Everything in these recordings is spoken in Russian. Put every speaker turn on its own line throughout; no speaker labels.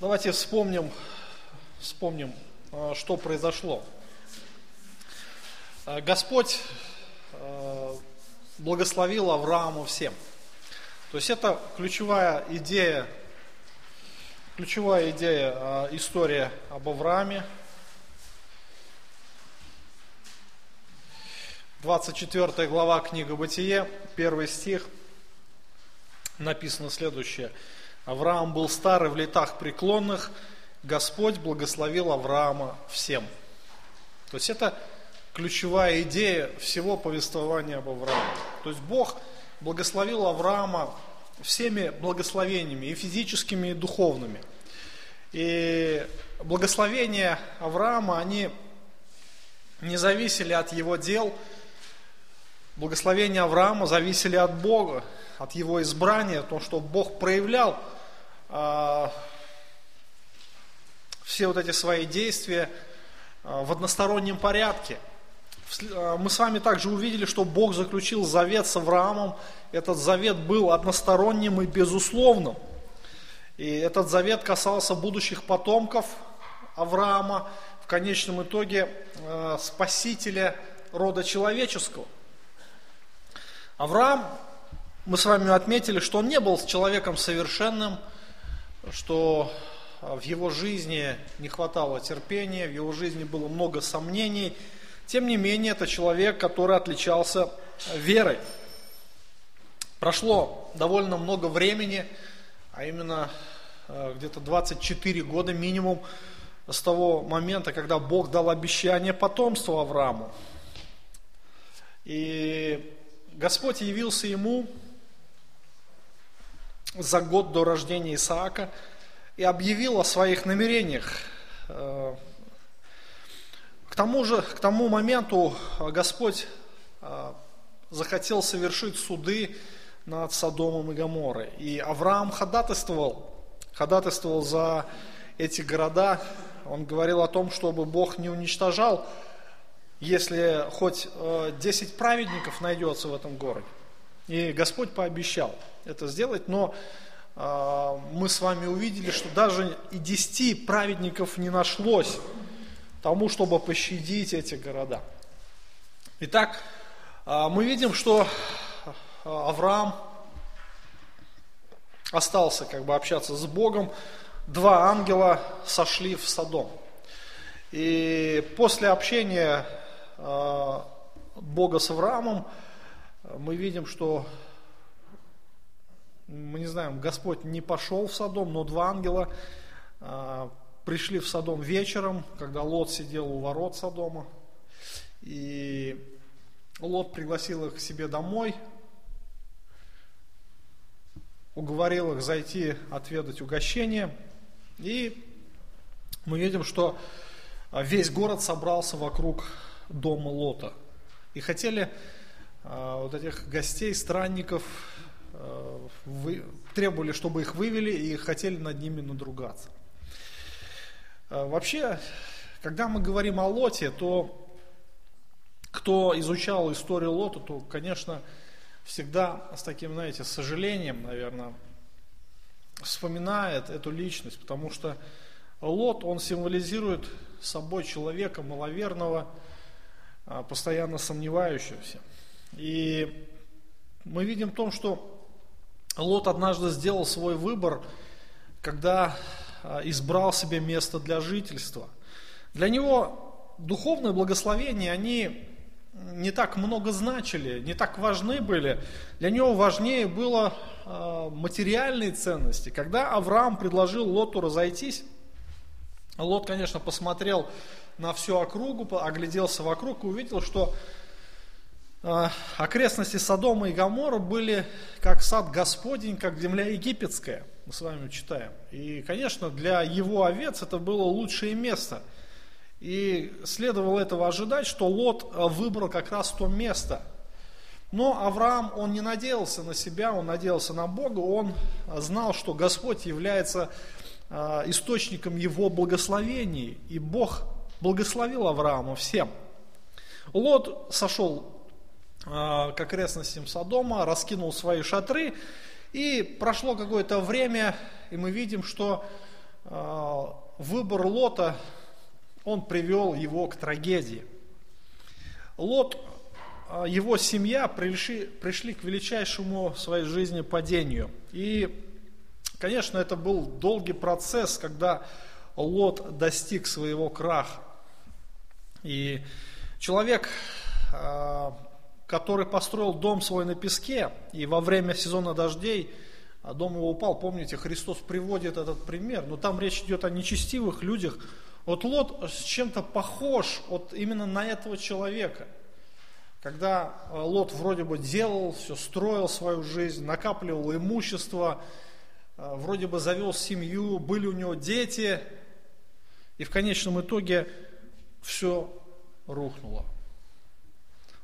Давайте вспомним, вспомним, а, что произошло. А, Господь а, благословил Аврааму всем. То есть это ключевая идея, ключевая идея истории об Аврааме. 24 глава книга Бытие, первый стих, написано следующее – Авраам был старый в летах преклонных, Господь благословил Авраама всем. То есть это ключевая идея всего повествования об Аврааме. То есть Бог благословил Авраама всеми благословениями, и физическими, и духовными. И благословения Авраама, они не зависели от его дел, благословения Авраама зависели от Бога, от его избрания, то, что Бог проявлял все вот эти свои действия а, в одностороннем порядке. А, мы с вами также увидели, что Бог заключил завет с Авраамом. Этот завет был односторонним и безусловным. И этот завет касался будущих потомков Авраама, в конечном итоге спасителя рода человеческого. Авраам, мы с вами отметили, что он не был человеком совершенным, что а, в его жизни не хватало терпения, в его жизни было много сомнений. Тем не менее, это человек, который отличался верой. Прошло довольно много времени, а именно а, где-то 24 года минимум с того момента, когда Бог дал обещание потомству Аврааму. И Господь явился ему за год до рождения Исаака и объявил о своих намерениях. Э, к тому же, к тому моменту Господь э, захотел совершить суды над Содомом и Гоморой. И Авраам ходатайствовал, ходатайствовал за эти города. Он говорил о том, чтобы Бог не уничтожал, если хоть 10 э, праведников найдется в этом городе. И Господь пообещал это сделать, но э, мы с вами увидели, что даже и десяти праведников не нашлось тому, чтобы пощадить эти города. Итак, э, мы видим, что Авраам остался как бы общаться с Богом, два ангела сошли в Содом. И после общения э, Бога с Авраамом, мы видим, что, мы не знаем, Господь не пошел в Содом, но два ангела а, пришли в Содом вечером, когда Лот сидел у ворот Содома. И Лот пригласил их к себе домой, уговорил их зайти отведать угощение. И мы видим, что весь город собрался вокруг дома Лота. И хотели вот этих гостей, странников, а, вы, требовали, чтобы их вывели и хотели над ними надругаться. А, вообще, когда мы говорим о Лоте, то кто изучал историю Лота, то, конечно, всегда с таким, знаете, сожалением, наверное, вспоминает эту личность, потому что Лот, он символизирует собой человека маловерного, постоянно сомневающегося. И мы видим в том, что Лот однажды сделал свой выбор, когда а, избрал себе место для жительства. Для него духовные благословения, они не так много значили, не так важны были. Для него важнее было а, материальные ценности. Когда Авраам предложил Лоту разойтись, Лот, конечно, посмотрел на всю округу, огляделся вокруг и увидел, что окрестности Содома и Гамора были как сад Господень, как земля египетская, мы с вами читаем. И, конечно, для его овец это было лучшее место. И следовало этого ожидать, что Лот а, выбрал как раз то место. Но Авраам, он не надеялся на себя, он надеялся на Бога, он знал, что Господь является а, источником его благословений, и Бог благословил Авраама всем. Лот сошел к окрестностям Содома, раскинул свои шатры, и прошло какое-то время, и мы видим, что выбор Лота, он привел его к трагедии. Лот, его семья пришли, пришли к величайшему в своей жизни падению. И, конечно, это был долгий процесс, когда Лот достиг своего краха. И человек, а, который построил дом свой на песке, и во время сезона дождей а, дом его упал, помните, Христос приводит этот пример, но там речь идет о нечестивых людях. Вот Лот с чем-то похож вот именно на этого человека. Когда а, Лот вроде бы делал, все строил свою жизнь, накапливал имущество, вроде бы завел семью, были у него дети, и в конечном итоге все рухнуло.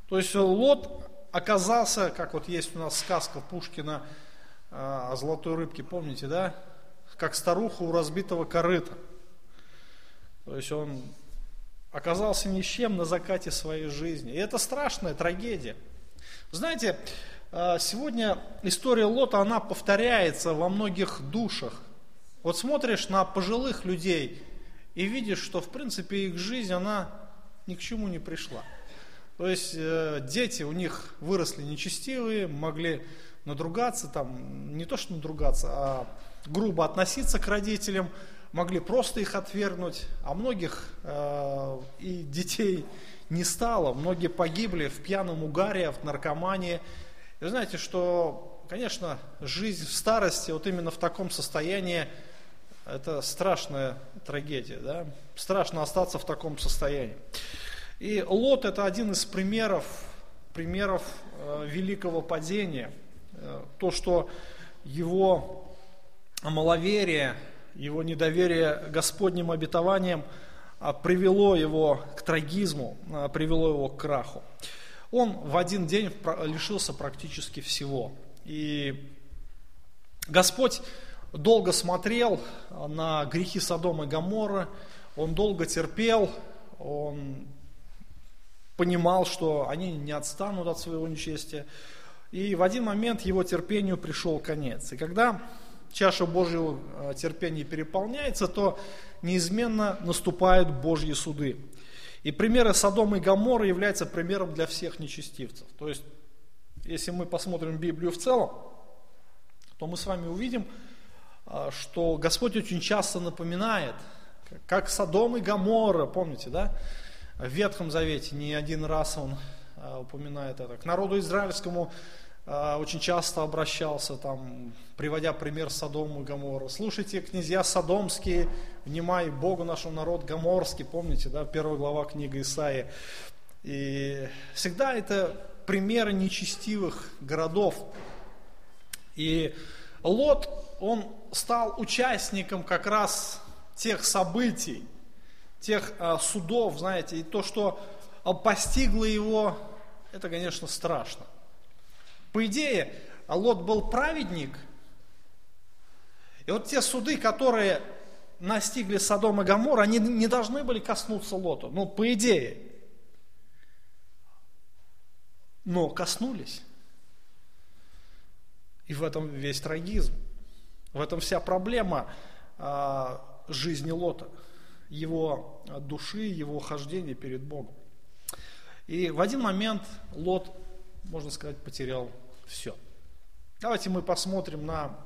То есть Лот оказался, как вот есть у нас сказка Пушкина а, о золотой рыбке, помните, да? Как старуха у разбитого корыта. То есть он оказался ни с чем на закате своей жизни. И это страшная трагедия. Знаете, а, сегодня история Лота, она повторяется во многих душах. Вот смотришь на пожилых людей и видишь, что в принципе их жизнь, она ни к чему не пришла. То есть э, дети у них выросли нечестивые, могли надругаться, там, не то что надругаться, а грубо относиться к родителям, могли просто их отвергнуть, а многих э, и детей не стало, многие погибли в пьяном угаре, в наркомании. И вы знаете, что, конечно, жизнь в старости, вот именно в таком состоянии, это страшная трагедия, да? страшно остаться в таком состоянии. И Лот это один из примеров, примеров э, великого падения. Э, то, что его маловерие, его недоверие Господним обетованиям э, привело его к трагизму, привело его к краху. Он в один день лишился практически всего. И Господь долго смотрел на грехи Содома и Гаморы, он долго терпел, он понимал, что они не отстанут от своего нечестия. И в один момент его терпению пришел конец. И когда чаша Божьего э, терпения переполняется, то неизменно наступают Божьи суды. И примеры Содома и Гамора являются примером для всех нечестивцев. То есть, если мы посмотрим Библию в целом, то мы с вами увидим, а, что Господь очень часто напоминает, как Содом и Гамора, помните, да? В Ветхом Завете не один раз он а, упоминает это. К народу израильскому а, очень часто обращался, там, приводя пример Содому и Гамора. Слушайте, князья Содомские, внимай, Богу нашему народ Гаморский, помните, да, первая глава книги Исаии. И всегда это примеры нечестивых городов. И Лот, он стал участником как раз тех событий, тех а, судов, знаете, и то, что а, постигло его, это, конечно, страшно. По идее, Лот был праведник, и вот те суды, которые настигли Содом и Гамор, они не должны были коснуться Лоту, ну, по идее. Но коснулись. И в этом весь трагизм. В этом вся проблема а, жизни Лота, его души, его хождения перед Богом. И в один момент Лот, можно сказать, потерял все. Давайте мы посмотрим на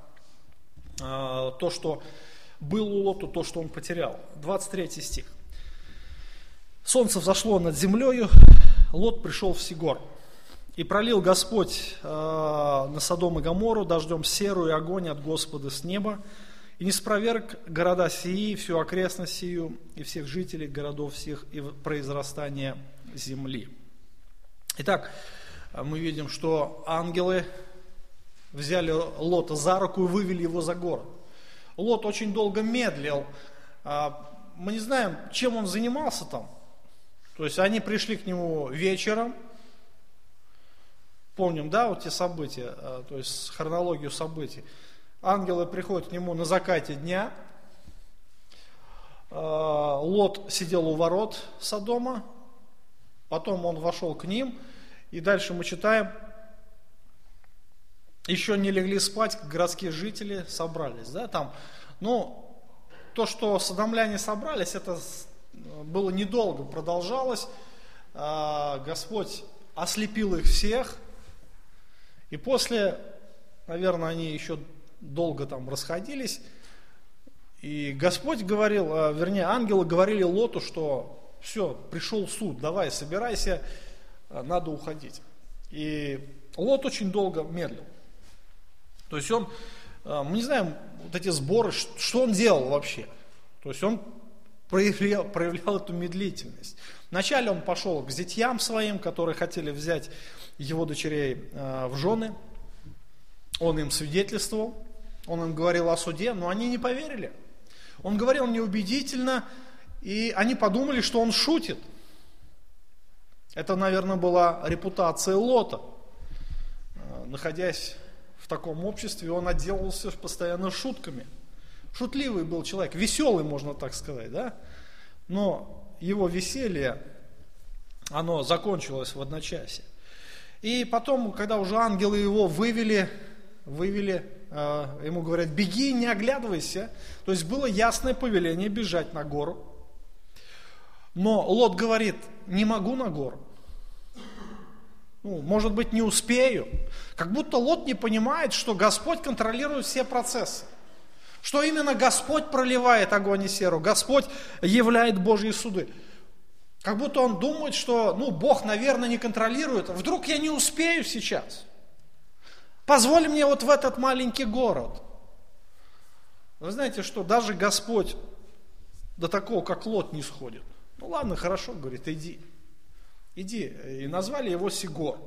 а, то, что было у Лоту, то, что он потерял. 23 стих. Солнце взошло над землею, Лот пришел в Сигор. И пролил Господь э, на Содом и Гамору дождем серую огонь от Господа с неба, и не спроверг города сии, всю окрестность сию, и всех жителей городов всех, и произрастания земли. Итак, мы видим, что ангелы взяли Лота за руку и вывели его за город. Лот очень долго медлил. А, мы не знаем, чем он занимался там. То есть они пришли к нему вечером, Помним, да, вот те события, э, то есть хронологию событий. Ангелы приходят к нему на закате дня. Э, Лот сидел у ворот Содома, потом он вошел к ним, и дальше мы читаем, еще не легли спать, городские жители собрались, да, там, ну, то, что садомляне собрались, это было недолго, продолжалось. А, Господь ослепил их всех. И после, наверное, они еще долго там расходились. И Господь говорил, а, вернее, ангелы говорили Лоту, что все, пришел суд, давай, собирайся, а, надо уходить. И Лот очень долго медлил. То есть он, мы не знаем, вот эти сборы, что он делал вообще. То есть он проявлял, проявлял эту медлительность. Вначале он пошел к зятьям своим, которые хотели взять его дочерей в жены. Он им свидетельствовал, он им говорил о суде, но они не поверили. Он говорил неубедительно, и они подумали, что он шутит. Это, наверное, была репутация Лота. Э, находясь в таком обществе, он отделывался постоянно шутками – Шутливый был человек, веселый, можно так сказать, да? Но его веселье, оно закончилось в одночасье. И потом, когда уже ангелы его вывели, вывели, ему говорят, беги, не оглядывайся. То есть было ясное повеление бежать на гору. Но Лот говорит, не могу на гору. Ну, может быть, не успею. Как будто Лот не понимает, что Господь контролирует все процессы. Что именно Господь проливает огонь и серу, Господь являет Божьи суды. Как будто он думает, что, ну, Бог, наверное, не контролирует. Вдруг я не успею сейчас. Позволь мне вот в этот маленький город. Вы знаете, что даже Господь до такого, как Лот, не сходит. Ну ладно, хорошо, говорит, иди. Иди. И назвали его Сигор.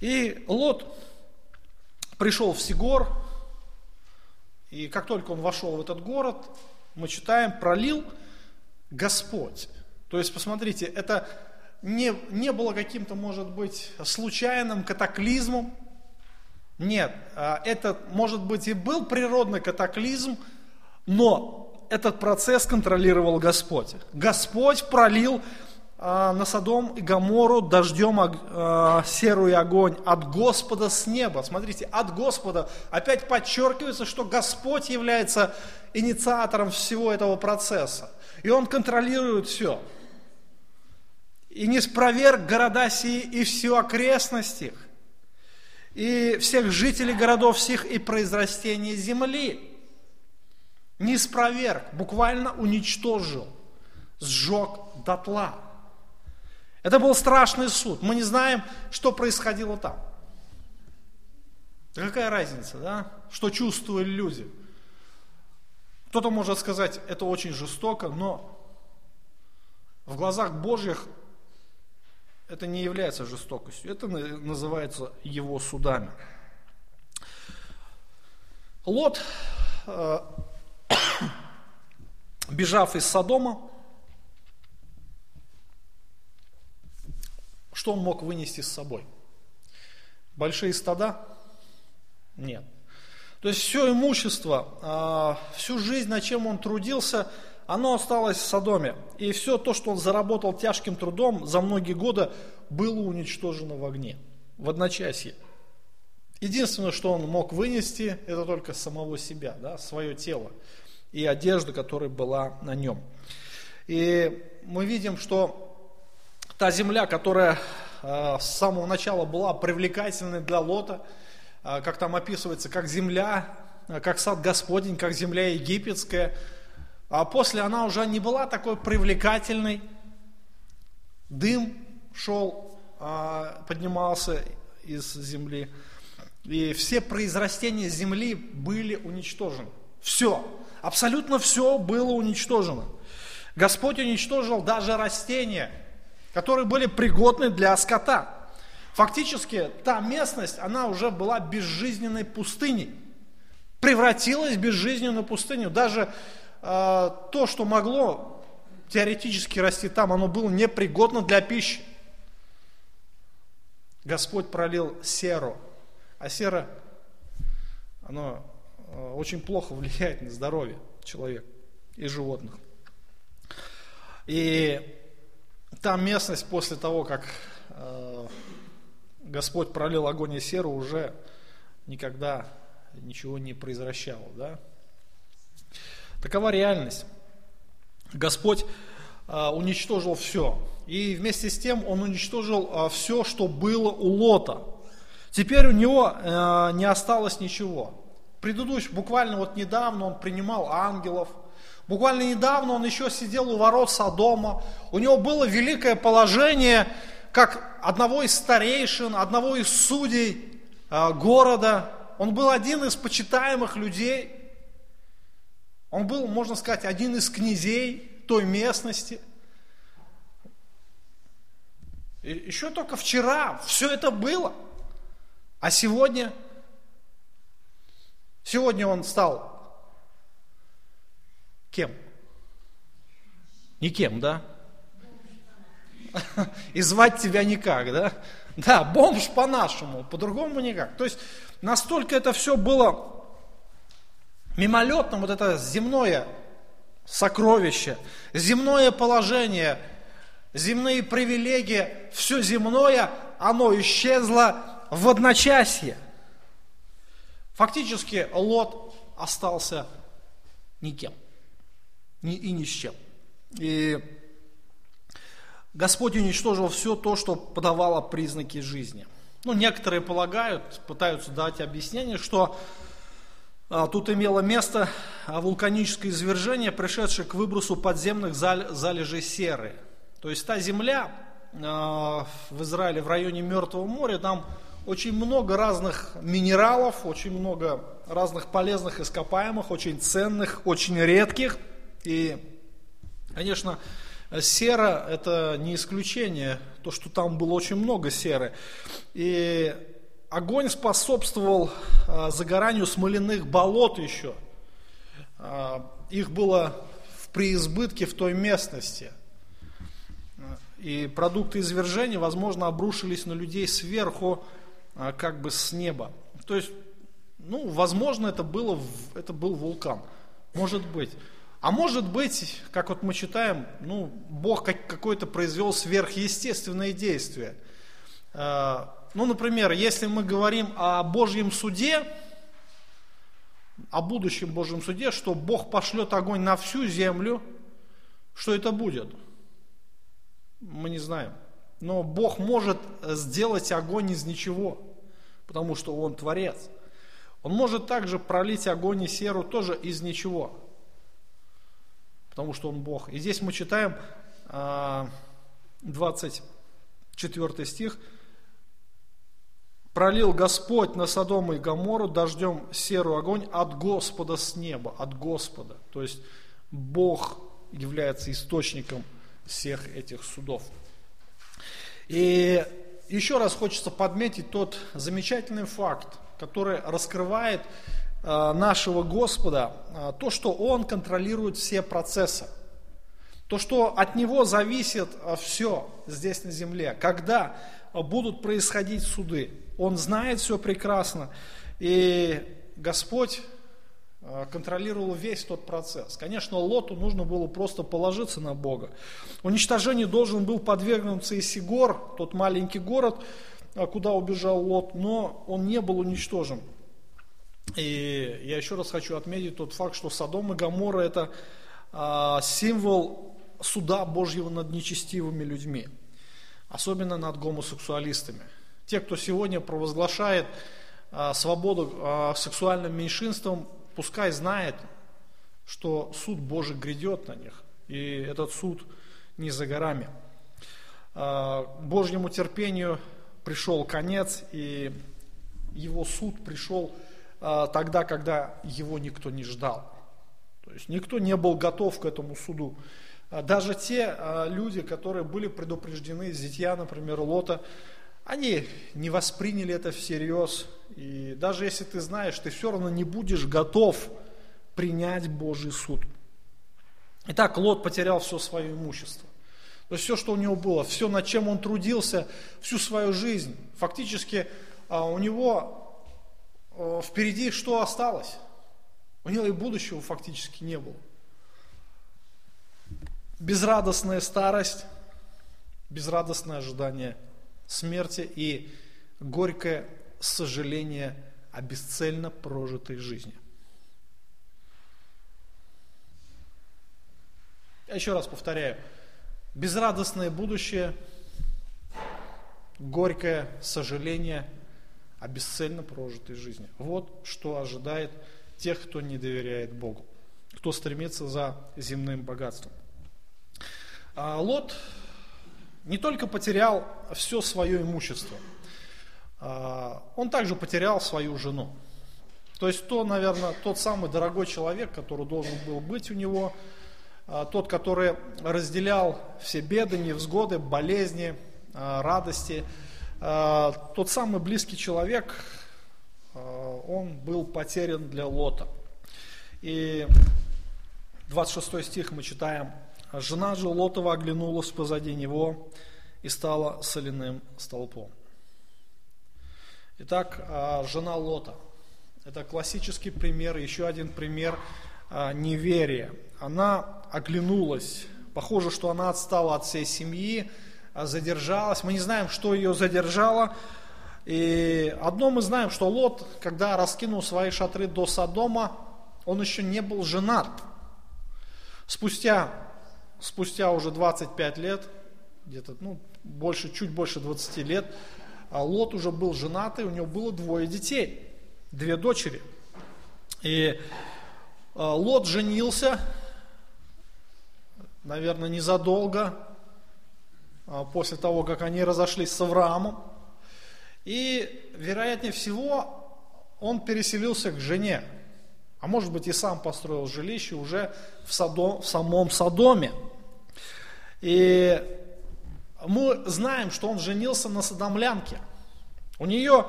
И Лот пришел в Сигор, и как только он вошел в этот город, мы читаем, пролил Господь. То есть, посмотрите, это не, не было каким-то, может быть, случайным катаклизмом. Нет, а это, может быть, и был природный катаклизм, но этот процесс контролировал Господь. Господь пролил а, на Содом и Гамору дождем а, серую огонь от Господа с неба. Смотрите, от Господа. Опять подчеркивается, что Господь является инициатором всего этого процесса. И Он контролирует все. И не спроверг города сии и всю окрестность их, и всех жителей городов всех и произрастения земли. Не спроверг, буквально уничтожил, сжег дотла. Это был страшный суд. Мы не знаем, что происходило там. какая разница, да? Что чувствовали люди? Кто-то может сказать, это очень жестоко, но в глазах Божьих это не является жестокостью. Это называется его судами. Лот, э, бежав из Содома, Что он мог вынести с собой? Большие стада? Нет. То есть все имущество, а, всю жизнь, на чем он трудился, оно осталось в Содоме. И все то, что он заработал тяжким трудом за многие годы, было уничтожено в огне, в одночасье. Единственное, что он мог вынести, это только самого себя, да, свое тело и одежду, которая была на нем. И мы видим, что Та земля, которая э, с самого начала была привлекательной для Лота, э, как там описывается, как земля, э, как сад Господень, как земля египетская, а после она уже не была такой привлекательной. Дым шел, поднимался из земли. И все произрастения земли были уничтожены. Все, абсолютно все было уничтожено. Господь уничтожил даже растения – которые были пригодны для скота. Фактически та местность, она уже была безжизненной пустыней. Превратилась в безжизненную пустыню. Даже то, что могло теоретически расти там, оно было непригодно для пищи. Господь пролил серу. А сера, оно э, очень плохо влияет на здоровье человека и животных. И та местность после того, как э, Господь пролил огонь и серу, уже никогда ничего не произвращало. Да? Такова реальность. Господь а, уничтожил все. И вместе с тем он уничтожил а, все, что было у Лота. Теперь у него а, не осталось ничего. Предыдущий, буквально вот недавно он принимал ангелов. Буквально недавно он еще сидел у ворот Содома. У него было великое положение, как одного из старейшин, одного из судей города. Он был один из почитаемых людей. Он был, можно сказать, один из князей той местности. И еще только вчера все это было. А сегодня, сегодня он стал кем? Никем, да? И звать тебя никак, да? Да, бомж по-нашему, по-другому никак. То есть настолько это все было мимолетным, вот это земное сокровище, земное положение, земные привилегии, все земное, оно исчезло в одночасье. Фактически Лот остался никем и ни с чем. И Господь уничтожил все то, что подавало признаки жизни. Ну, некоторые полагают, пытаются дать объяснение, что тут имело место а, вулканическое извержение, пришедшее к выбросу подземных залежей серы. То есть та земля а, в Израиле, в районе Мертвого моря, там очень много разных минералов, очень много разных полезных ископаемых, очень ценных, очень редких. И, конечно, сера – это не исключение, то, что там было очень много серы. И огонь способствовал а, загоранию смоляных болот еще. А, их было в преизбытке в той местности. И продукты извержения, возможно, обрушились на людей сверху, а, как бы с неба. То есть, ну, возможно, это, было, это был вулкан. Может быть. А может быть, как вот мы читаем, ну, Бог какой-то произвел сверхъестественное действие. Ну, например, если мы говорим о Божьем суде, о будущем Божьем суде, что Бог пошлет огонь на всю землю, что это будет? Мы не знаем. Но Бог может сделать огонь из ничего, потому что Он Творец. Он может также пролить огонь и серу тоже из ничего, потому что Он Бог. И здесь мы читаем 24 а, стих – пролил Господь на Содом и Гомору дождем серую огонь от Господа с неба, от Господа. То есть Бог является источником всех этих судов. И еще раз хочется подметить тот замечательный факт, который раскрывает э, нашего Господа, э, то, что Он контролирует все процессы. То, что от Него зависит э, все здесь на земле. Когда будут происходить суды. Он знает все прекрасно. И Господь э, контролировал весь тот процесс. Конечно, Лоту нужно было просто положиться на Бога. Уничтожению должен был подвергнуться и Сигор, тот маленький город, э, куда убежал Лот, но он не был уничтожен. И я еще раз хочу отметить тот факт, что Содом и Гамора это а, символ суда Божьего над нечестивыми людьми особенно над гомосексуалистами. Те, кто сегодня провозглашает а, свободу а, сексуальным меньшинствам, пускай знает, что суд Божий грядет на них, и этот суд не за горами. А, Божьему терпению пришел конец, и его суд пришел тогда, когда его никто не ждал. То есть никто не был готов к этому суду. Даже те люди, которые были предупреждены, зятья, например, Лота, они не восприняли это всерьез. И даже если ты знаешь, ты все равно не будешь готов принять Божий суд. Итак, Лот потерял все свое имущество. То есть все, что у него было, все, над чем он трудился всю свою жизнь. Фактически а, у него впереди что осталось? У него и будущего фактически не было безрадостная старость, безрадостное ожидание смерти и горькое сожаление о бесцельно прожитой жизни. еще раз повторяю, безрадостное будущее, горькое сожаление о бесцельно прожитой жизни. Вот что ожидает тех, кто не доверяет Богу, кто стремится за земным богатством. А Лот не только потерял все свое имущество, а, он также потерял свою жену. То есть то, наверное, тот самый дорогой человек, который должен был быть у него, а, тот, который разделял все беды, невзгоды, болезни, а, радости, тот самый близкий человек, он был потерян для Лота. И 26 стих мы читаем, «Жена же Лотова оглянулась позади него и стала соляным столпом». Итак, а, жена Лота. Это классический пример, еще один пример а, неверия. Она оглянулась. Похоже, что она отстала от всей семьи, а, задержалась. Мы не знаем, что ее задержало. И одно мы знаем, что Лот, когда раскинул свои шатры до Содома, он еще не был женат. Спустя, спустя уже 25 лет, где-то ну, больше, чуть больше 20 лет, а Лот уже был женатый, у него было двое детей, две дочери. И а, Лот женился, наверное, незадолго а, после того, как они разошлись с Авраамом. И, вероятнее всего, он переселился к жене. А может быть и сам построил жилище уже в, Содом, в самом Содоме. И мы знаем, что он женился на садомлянке. У нее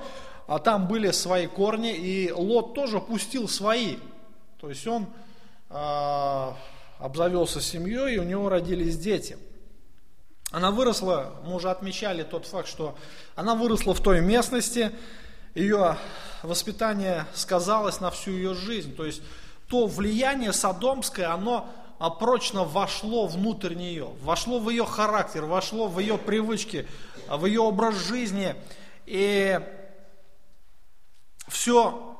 а там были свои корни, и Лот тоже пустил свои. То есть он э, обзавелся семьей, и у него родились дети. Она выросла, мы уже отмечали тот факт, что она выросла в той местности, ее воспитание сказалось на всю ее жизнь. То есть то влияние садомское, оно прочно вошло внутрь нее, вошло в ее характер, вошло в ее привычки, в ее образ жизни. И все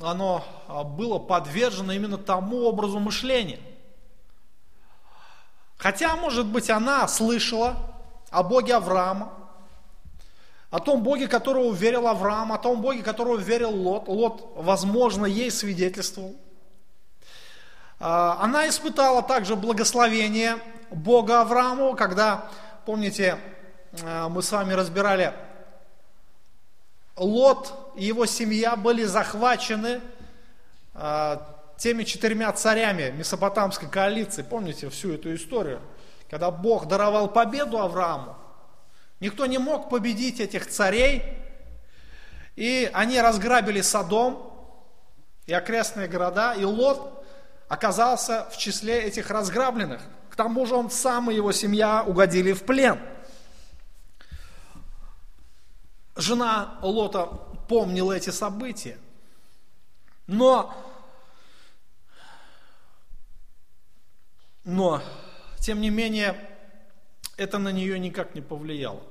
оно а, было подвержено именно тому образу мышления. Хотя, может быть, она слышала о Боге Авраама, о том Боге, которого верил Авраам, о том Боге, которого верил Лот. Лот, возможно, ей свидетельствовал. А, она испытала также благословение Бога Аврааму, когда, помните, а, мы с вами разбирали, Лот и его семья были захвачены а, теми четырьмя царями Месопотамской коалиции. Помните всю эту историю? Когда Бог даровал победу Аврааму, никто не мог победить этих царей, и они разграбили Содом и окрестные города, и Лот оказался в числе этих разграбленных. К тому же он сам и его семья угодили в плен. Жена Лота помнила эти события. Но, но, тем не менее, это на нее никак не повлияло.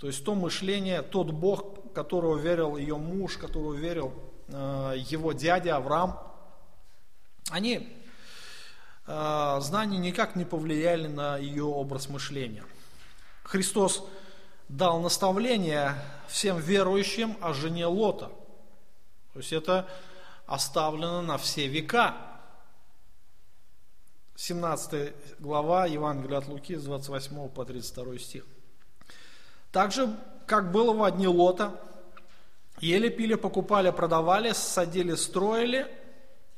То есть то мышление, тот Бог, которого верил ее муж, которого верил э, его дядя Авраам, они, э, знания никак не повлияли на ее образ мышления. Христос дал наставление всем верующим о жене Лота. То есть это оставлено на все века. 17 глава Евангелия от Луки с 28 по 32 стих. Также, как было в одни Лота, ели, пили, покупали, продавали, садили, строили,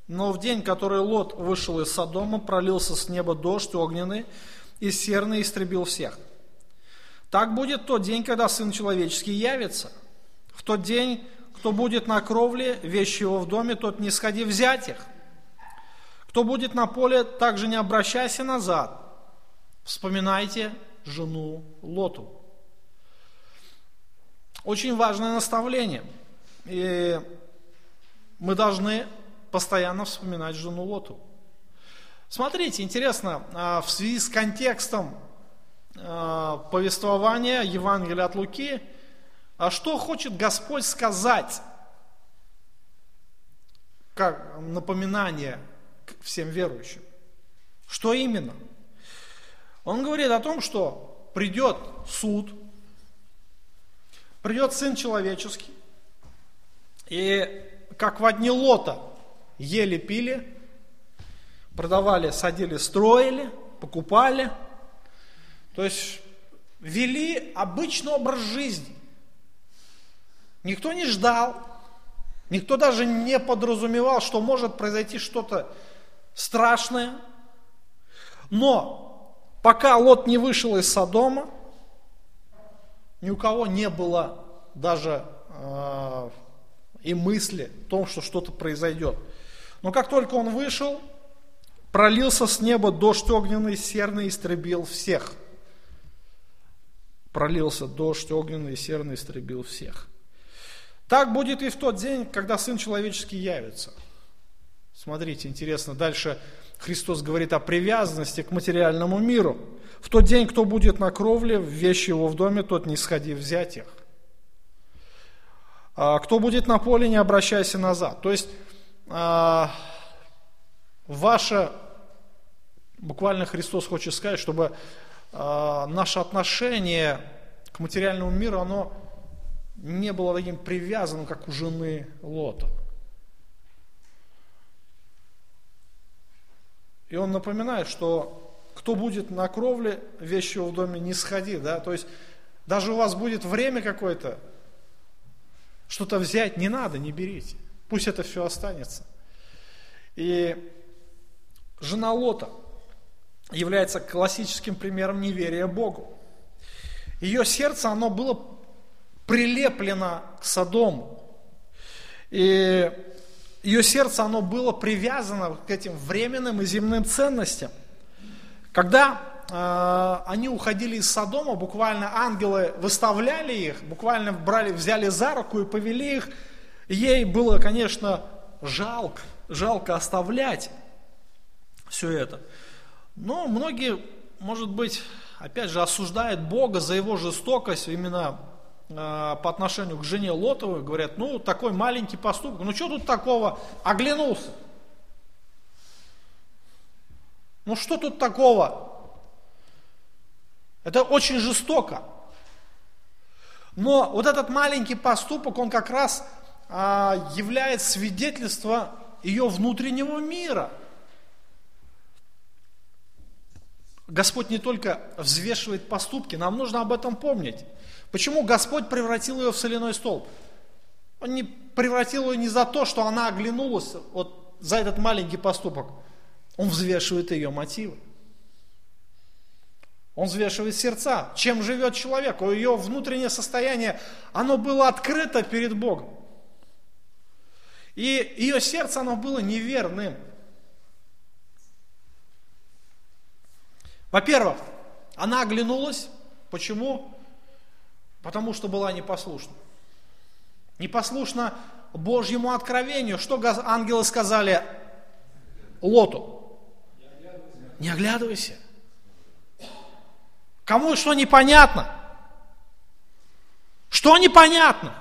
но в день, который Лот вышел из Содома, пролился с неба дождь огненный, и серный истребил всех. Так будет тот день, когда Сын Человеческий явится. В тот день, кто будет на кровле, вещи его в доме, тот не сходи взять их. Кто будет на поле, также не обращайся назад. Вспоминайте жену Лоту. Очень важное наставление. И мы должны постоянно вспоминать жену Лоту. Смотрите, интересно, а, в связи с контекстом а, повествования Евангелия от Луки, а что хочет Господь сказать, как напоминание всем верующим? Что именно? Он говорит о том, что придет суд, придет Сын Человеческий, и как в одни Лота ели, пили, продавали, садили, строили, покупали, то есть вели обычный образ жизни. Никто не ждал, никто даже не подразумевал, что может произойти что-то страшное. Но пока Лот не вышел из Содома, ни у кого не было даже э, и мысли о том, что что-то произойдет. Но как только он вышел, пролился с неба дождь огненный, серный истребил всех. Пролился дождь огненный, серный истребил всех. Так будет и в тот день, когда Сын Человеческий явится. Смотрите, интересно, дальше Христос говорит о привязанности к материальному миру. В тот день, кто будет на кровле, вещи его в доме, тот не сходи взять их. А кто будет на поле, не обращайся назад. То есть, а, ваше, буквально Христос хочет сказать, чтобы а, наше отношение к материальному миру, оно не было таким привязанным, как у жены Лота. И он напоминает, что кто будет на кровле, вещи в доме не сходи, да, то есть даже у вас будет время какое-то, что-то взять не надо, не берите, пусть это все останется. И жена Лота является классическим примером неверия Богу. Ее сердце, оно было прилеплена к Содому. И ее сердце, оно было привязано к этим временным и земным ценностям. Когда э, они уходили из Содома, буквально ангелы выставляли их, буквально брали, взяли за руку и повели их. Ей было, конечно, жалко, жалко оставлять все это. Но многие, может быть, опять же, осуждают Бога за его жестокость именно Э, по отношению к жене Лотовой, говорят, ну, такой маленький поступок, ну, что тут такого, оглянулся. Ну, что тут такого? Это очень жестоко. Но вот этот маленький поступок, он как раз а, является свидетельством ее внутреннего мира. Господь не только взвешивает поступки, нам нужно об этом помнить. Почему Господь превратил ее в соляной столб? Он не превратил ее не за то, что она оглянулась вот за этот маленький поступок. Он взвешивает ее мотивы. Он взвешивает сердца. Чем живет человек? Ее внутреннее состояние, оно было открыто перед Богом. И ее сердце, оно было неверным. Во-первых, она оглянулась. Почему? Потому что была непослушна. Непослушна Божьему откровению. Что ангелы сказали Лоту? Не оглядывайся. Кому что непонятно? Что непонятно?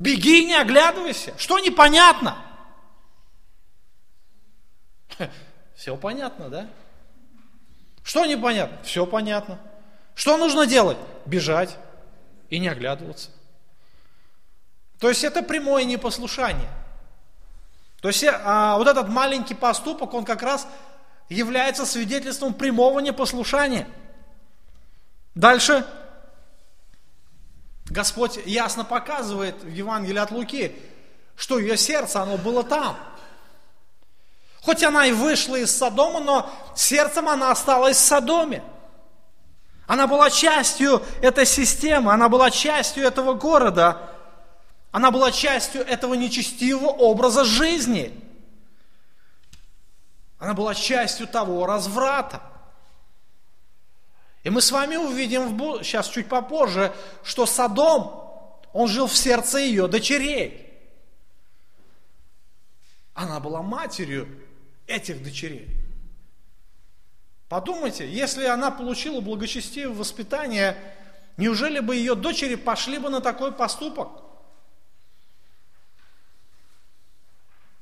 Беги, не оглядывайся. Что непонятно? Все понятно, да? Что непонятно? Все понятно. Что нужно делать? Бежать и не оглядываться. То есть это прямое непослушание. То есть а, вот этот маленький поступок, он как раз является свидетельством прямого непослушания. Дальше Господь ясно показывает в Евангелии от Луки, что ее сердце, оно было там. Хоть она и вышла из Содома, но сердцем она осталась в Содоме. Она была частью этой системы, она была частью этого города, она была частью этого нечестивого образа жизни. Она была частью того разврата. И мы с вами увидим в, сейчас чуть попозже, что Содом, он жил в сердце ее дочерей. Она была матерью этих дочерей. Подумайте, если она получила благочестивое воспитание, неужели бы ее дочери пошли бы на такой поступок?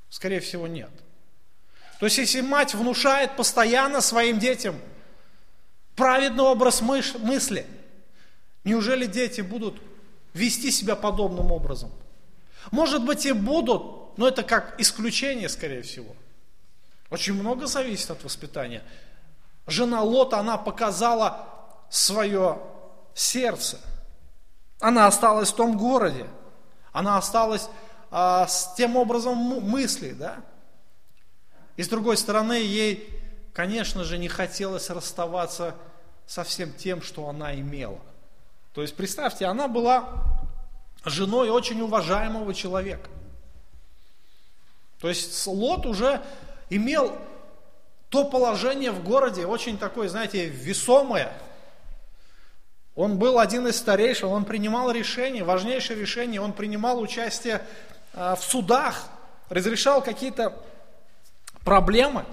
Скорее всего, нет. То есть, если мать внушает постоянно своим детям, праведный образ мысли. Неужели дети будут вести себя подобным образом? Может быть и будут, но это как исключение, скорее всего. Очень много зависит от воспитания. Жена Лота, она показала свое сердце. Она осталась в том городе. Она осталась а, с тем образом мысли, да? И с другой стороны, ей, конечно же, не хотелось расставаться со всем тем, что она имела. То есть, представьте, она была женой очень уважаемого человека. То есть Лот уже имел то положение в городе, очень такое, знаете, весомое. Он был один из старейших, он принимал решения, важнейшие решения, он принимал участие а, в судах, разрешал какие-то проблемы.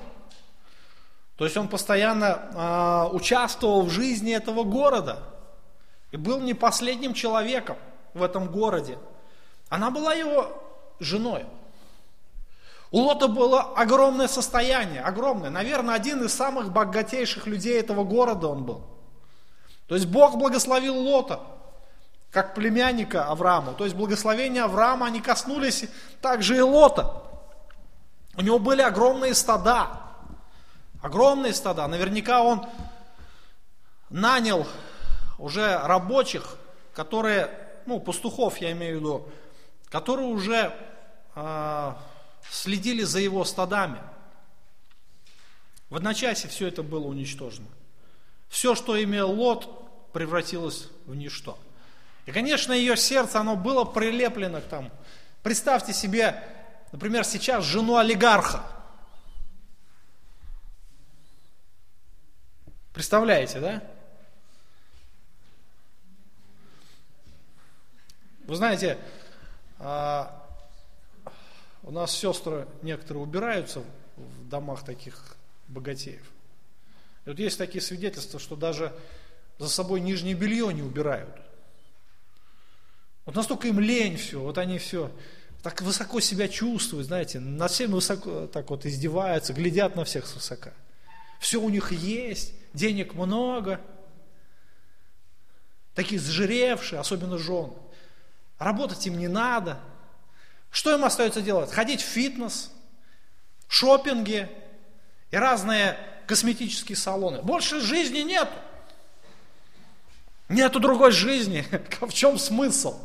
То есть он постоянно а, участвовал в жизни этого города и был не последним человеком в этом городе. Она была его женой. У Лота было огромное состояние, огромное. Наверное, один из самых богатейших людей этого города он был. То есть Бог благословил Лота, как племянника Аврааму. То есть благословения Авраама, они коснулись также и Лота. У него были огромные стада, огромные стада. Наверняка он нанял уже рабочих, которые, ну, пастухов я имею в виду, которые уже э, следили за его стадами. В одночасье все это было уничтожено. Все, что имел Лот, превратилось в ничто. И, конечно, ее сердце, оно было прилеплено к тому. Представьте себе, например, сейчас жену олигарха. Представляете, да? Вы знаете, а, у нас сестры некоторые убираются в домах таких богатеев. И вот есть такие свидетельства, что даже за собой нижнее белье не убирают. Вот настолько им лень все, вот они все так высоко себя чувствуют, знаете, над всем высоко так вот издеваются, глядят на всех свысока. Все у них есть, денег много, такие сжиревшие, особенно жены. Работать им не надо – что им остается делать? Ходить в фитнес, шопинги и разные косметические салоны. Больше жизни нет. Нету другой жизни. В чем смысл?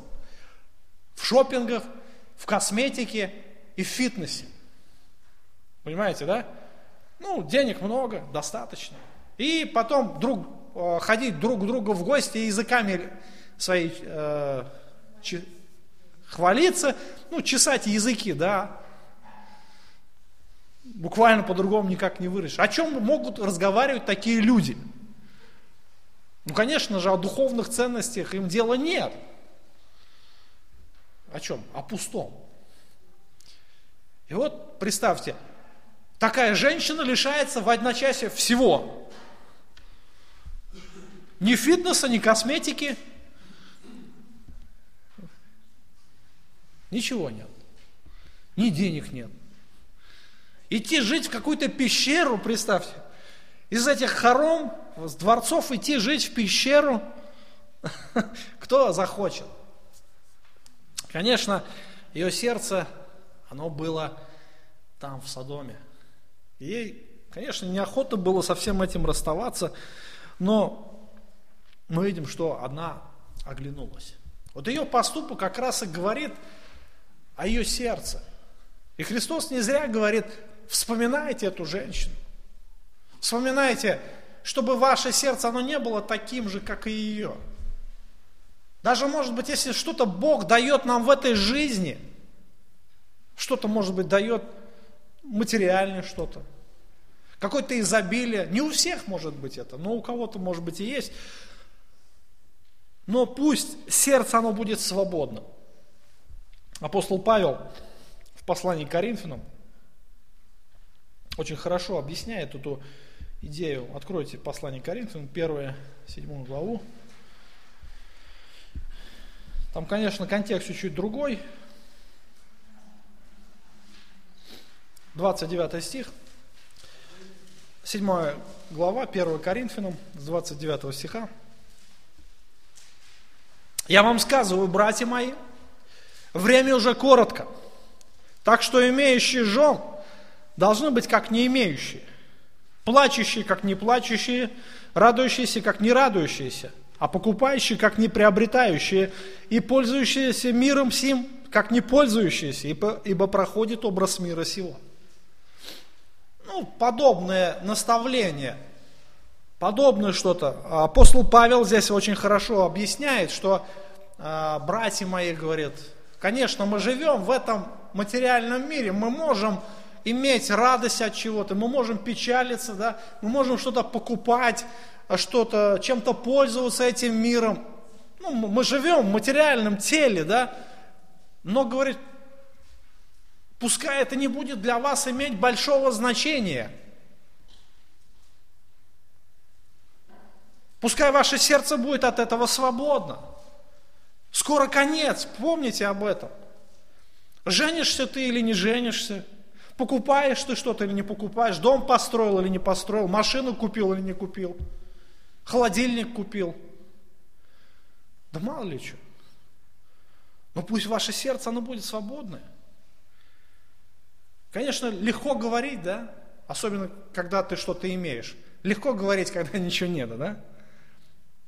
В шопингах, в косметике и в фитнесе. Понимаете, да? Ну, денег много, достаточно. И потом друг, э, ходить друг к другу в гости языками свои э, хвалиться, ну, чесать языки, да, буквально по-другому никак не выразишь. О чем могут разговаривать такие люди? Ну, конечно же, о духовных ценностях им дела нет. О чем? О пустом. И вот представьте, такая женщина лишается в одночасье всего. Ни фитнеса, ни косметики – Ничего нет. Ни денег нет. Идти жить в какую-то пещеру, представьте. Из этих хором, с дворцов идти жить в пещеру, кто захочет. Конечно, ее сердце, оно было там, в Содоме. ей, конечно, неохота было со всем этим расставаться, но мы видим, что одна оглянулась. Вот ее поступок как раз и говорит а ее сердце. И Христос не зря говорит, вспоминайте эту женщину. Вспоминайте, чтобы ваше сердце, оно не было таким же, как и ее. Даже, может быть, если что-то Бог дает нам в этой жизни, что-то, может быть, дает материальное что-то, какое-то изобилие. Не у всех может быть это, но у кого-то, может быть, и есть. Но пусть сердце, оно будет свободным. Апостол Павел в послании к Коринфянам очень хорошо объясняет эту идею. Откройте послание к Коринфянам, 1, 7 главу. Там, конечно, контекст чуть-чуть другой. 29 стих. 7 глава, 1 Коринфянам, с 29 стиха. Я вам сказываю, братья мои, время уже коротко, так что имеющие жен должны быть как не имеющие, плачущие, как не плачущие, радующиеся, как не радующиеся, а покупающие, как не приобретающие, и пользующиеся миром сим, как не пользующиеся, ибо, ибо проходит образ мира сего. Ну, подобное наставление, подобное что-то. Апостол Павел здесь очень хорошо объясняет, что а, братья мои, говорит, конечно, мы живем в этом материальном мире, мы можем иметь радость от чего-то, мы можем печалиться, да, мы можем что-то покупать, а что-то, чем-то пользоваться этим миром. Ну, мы живем в материальном теле, да, но, говорит, пускай это не будет для вас иметь большого значения. Пускай ваше сердце будет от этого свободно. Скоро конец, помните об этом. Женишься ты или не женишься, покупаешь ты что-то или не покупаешь, дом построил или не построил, машину купил или не купил, холодильник купил. Да мало ли что. Но пусть ваше сердце, оно будет свободное. Конечно, легко говорить, да? Особенно, когда ты что-то имеешь. Легко говорить, когда ничего нет, да?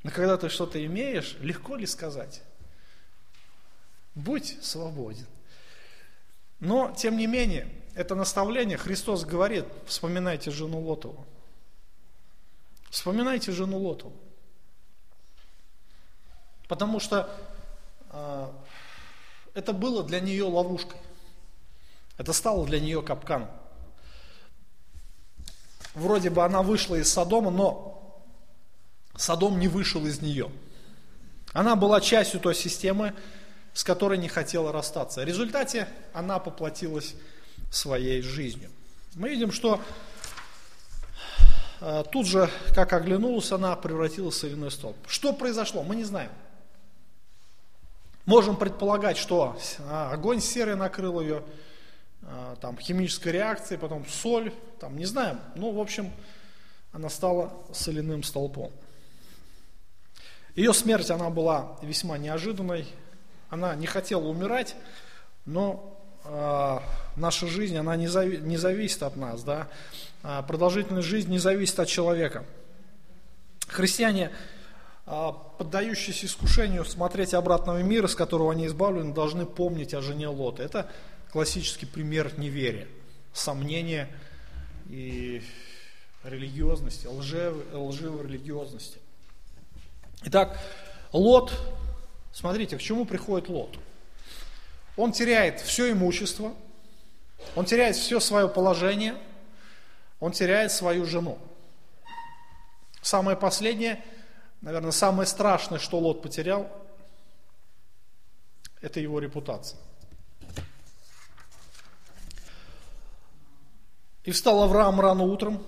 Но когда ты что-то имеешь, легко ли сказать? Будь свободен. Но, тем не менее, это наставление Христос говорит, вспоминайте жену Лотову. Вспоминайте жену Лотову. Потому что э, это было для нее ловушкой. Это стало для нее капканом. Вроде бы она вышла из Содома, но Содом не вышел из нее. Она была частью той системы, с которой не хотела расстаться. В результате она поплатилась своей жизнью. Мы видим, что э, тут же, как оглянулась, она превратилась в соляной столб. Что произошло, мы не знаем. Можем предполагать, что а, огонь серый накрыл ее, а, там химическая реакция, потом соль, там не знаем. Ну, в общем, она стала соляным столпом. Ее смерть, она была весьма неожиданной. Она не хотела умирать, но э, наша жизнь, она не, зави, не зависит от нас. Да? продолжительность жизни не зависит от человека. Христиане а, поддающиеся искушению смотреть обратного мира, с которого они избавлены, должны помнить о жене Лота. Это классический пример неверия, сомнения и религиозности, лживой, лживой религиозности. Итак, Лот, смотрите, к чему приходит Лот? Он теряет все имущество, он теряет все свое положение, он теряет свою жену. Самое последнее – Наверное, самое страшное, что Лот потерял, это его репутация. И встал Авраам рано утром,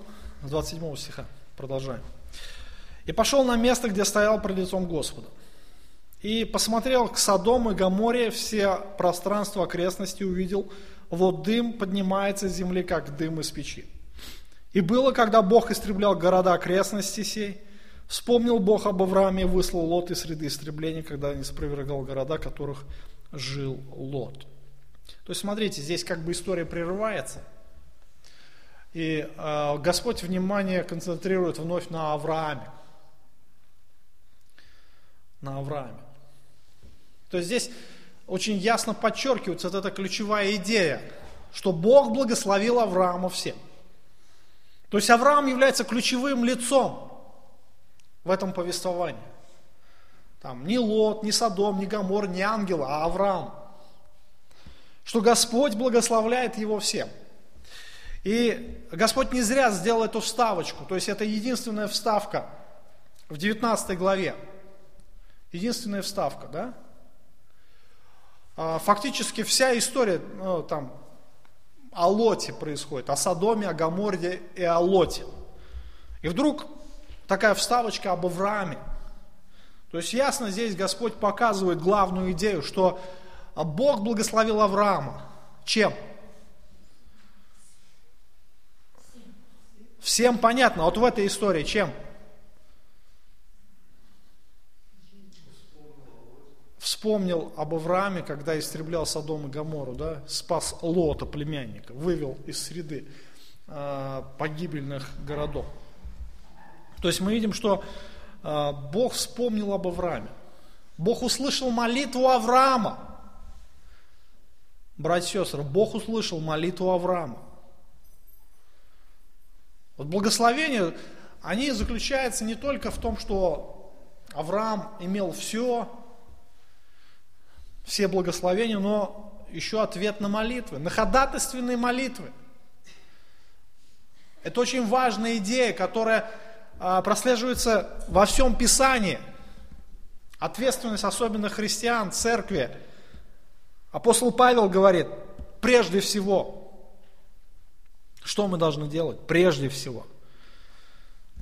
с 27 стиха, продолжаем. И пошел на место, где стоял пред лицом Господа. И посмотрел к Содому и Гаморе, все пространства окрестности увидел, вот дым поднимается с земли, как дым из печи. И было, когда Бог истреблял города окрестности сей, Вспомнил Бог об Аврааме, выслал Лот из среды истребления, когда не спровергал города, которых жил Лот. То есть, смотрите, здесь как бы история прерывается. И э, Господь внимание концентрирует вновь на Аврааме. На Аврааме. То есть здесь очень ясно подчеркивается вот эта ключевая идея, что Бог благословил Авраама всем. То есть Авраам является ключевым лицом в этом повествовании. Там ни Лот, ни Содом, ни Гамор, ни ангел, а Авраам. Что Господь благословляет его всем. И Господь не зря сделал эту вставочку, то есть это единственная вставка в 19 главе. Единственная вставка, да? А, фактически вся история ну, там, о Лоте происходит, о Содоме, о Гаморде и о Лоте. И вдруг такая вставочка об Аврааме. То есть ясно здесь Господь показывает главную идею, что Бог благословил Авраама. Чем? Всем понятно, вот в этой истории чем? Вспомнил об Аврааме, когда истреблял Содом и Гамору, да, спас Лота, племянника, вывел из среды э, погибельных городов. То есть мы видим, что э, Бог вспомнил об Аврааме. Бог услышал молитву Авраама. Братья и сестры, Бог услышал молитву Авраама. Вот благословения, они заключаются не только в том, что Авраам имел все, все благословения, но еще ответ на молитвы, на ходатайственные молитвы. Это очень важная идея, которая а, прослеживается во всем Писании. Ответственность особенно христиан, церкви. Апостол Павел говорит, прежде всего, что мы должны делать? Прежде всего.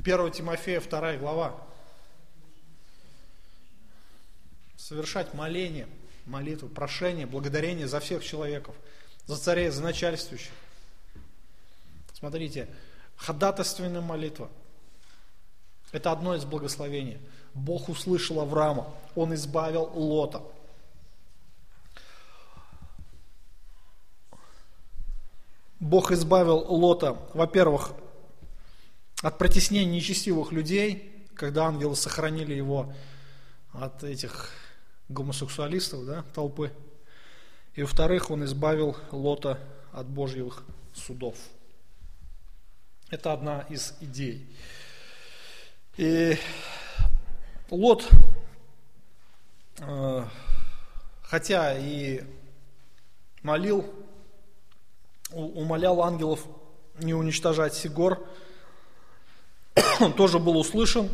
1 Тимофея 2 глава. Совершать моление, молитву, прошение, благодарение за всех человеков, за царей, за начальствующих. Смотрите, ходатайственная молитва. Это одно из благословений. Бог услышал Авраама, он избавил Лота. Бог избавил Лота, во-первых, от притеснения нечестивых людей, когда ангелы сохранили его от этих гомосексуалистов, да, толпы. И во-вторых, он избавил Лота от Божьих судов. Это одна из идей. И Лот, э, хотя и молил умолял ангелов не уничтожать Сигор. Он тоже был услышан.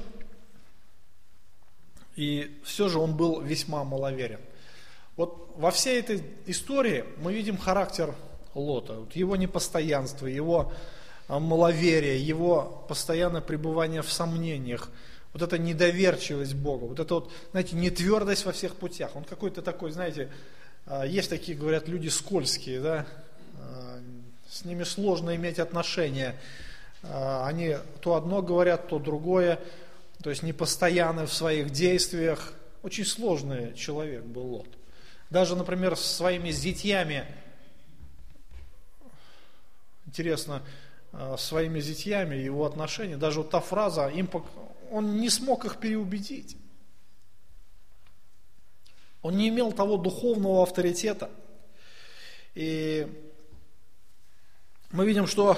И все же он был весьма маловерен. Вот во всей этой истории мы видим характер Лота, вот его непостоянство, его а, маловерие, его постоянное пребывание в сомнениях, вот эта недоверчивость Богу, вот это вот, знаете, нетвердость во всех путях. Он какой-то такой, знаете, а, есть такие, говорят, люди скользкие, да, с ними сложно иметь отношения. А, они то одно говорят, то другое, то есть непостоянны в своих действиях. Очень сложный человек был Лот. Даже, например, с своими зятьями, интересно, а, своими зятьями, его отношения, даже вот та фраза, им, он не смог их переубедить. Он не имел того духовного авторитета. И мы видим, что